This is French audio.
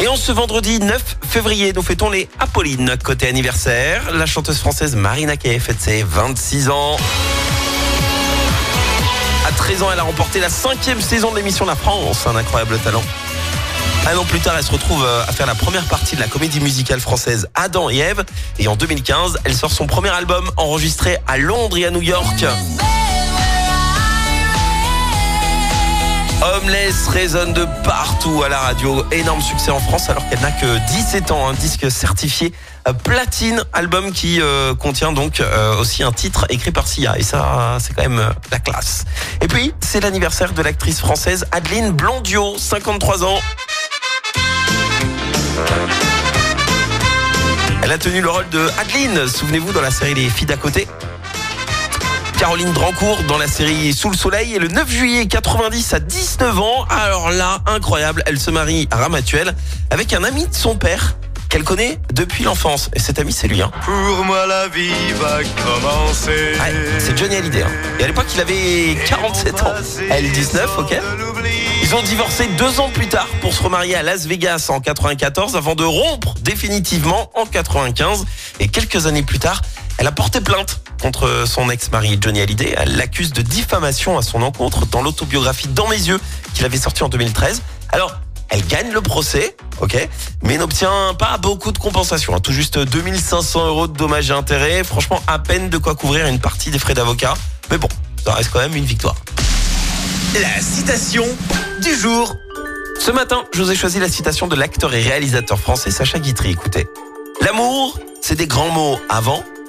Et en ce vendredi 9 février, nous fêtons les Apollines. Côté anniversaire, la chanteuse française Marina Kaye fête ses 26 ans. À 13 ans, elle a remporté la cinquième saison de l'émission La France, un incroyable talent. Un an plus tard, elle se retrouve euh, à faire la première partie de la comédie musicale française Adam et Ève. Et en 2015, elle sort son premier album enregistré à Londres et à New York. Homeless résonne de partout à la radio. Énorme succès en France alors qu'elle n'a que 17 ans. Un disque certifié euh, platine, album qui euh, contient donc euh, aussi un titre écrit par Sia. Et ça, c'est quand même la classe. Et puis, c'est l'anniversaire de l'actrice française Adeline Blondio, 53 ans. Elle a tenu le rôle de Adeline, souvenez-vous, dans la série Les filles d'à côté. Caroline Drancourt dans la série Sous le soleil et le 9 juillet 90 à 19 ans. Alors là, incroyable, elle se marie à Ramatuel avec un ami de son père qu'elle connaît depuis l'enfance. Et cet ami, c'est lui. Hein. Pour moi la vie va commencer. Ouais, c'est Johnny Hallyday. hein. Et à l'époque, il avait 47 ans. Elle 19, ok Ils ont divorcé deux ans plus tard pour se remarier à Las Vegas en 94 avant de rompre définitivement en 95. Et quelques années plus tard, elle a porté plainte contre son ex-mari Johnny Hallyday. Elle l'accuse de diffamation à son encontre dans l'autobiographie Dans mes yeux qu'il avait sorti en 2013. Alors, elle gagne le procès, ok, mais n'obtient pas beaucoup de compensation. hein. Tout juste 2500 euros de dommages et intérêts. Franchement, à peine de quoi couvrir une partie des frais d'avocat. Mais bon, ça reste quand même une victoire. La citation du jour. Ce matin, je vous ai choisi la citation de l'acteur et réalisateur français Sacha Guitry. Écoutez. L'amour, c'est des grands mots avant,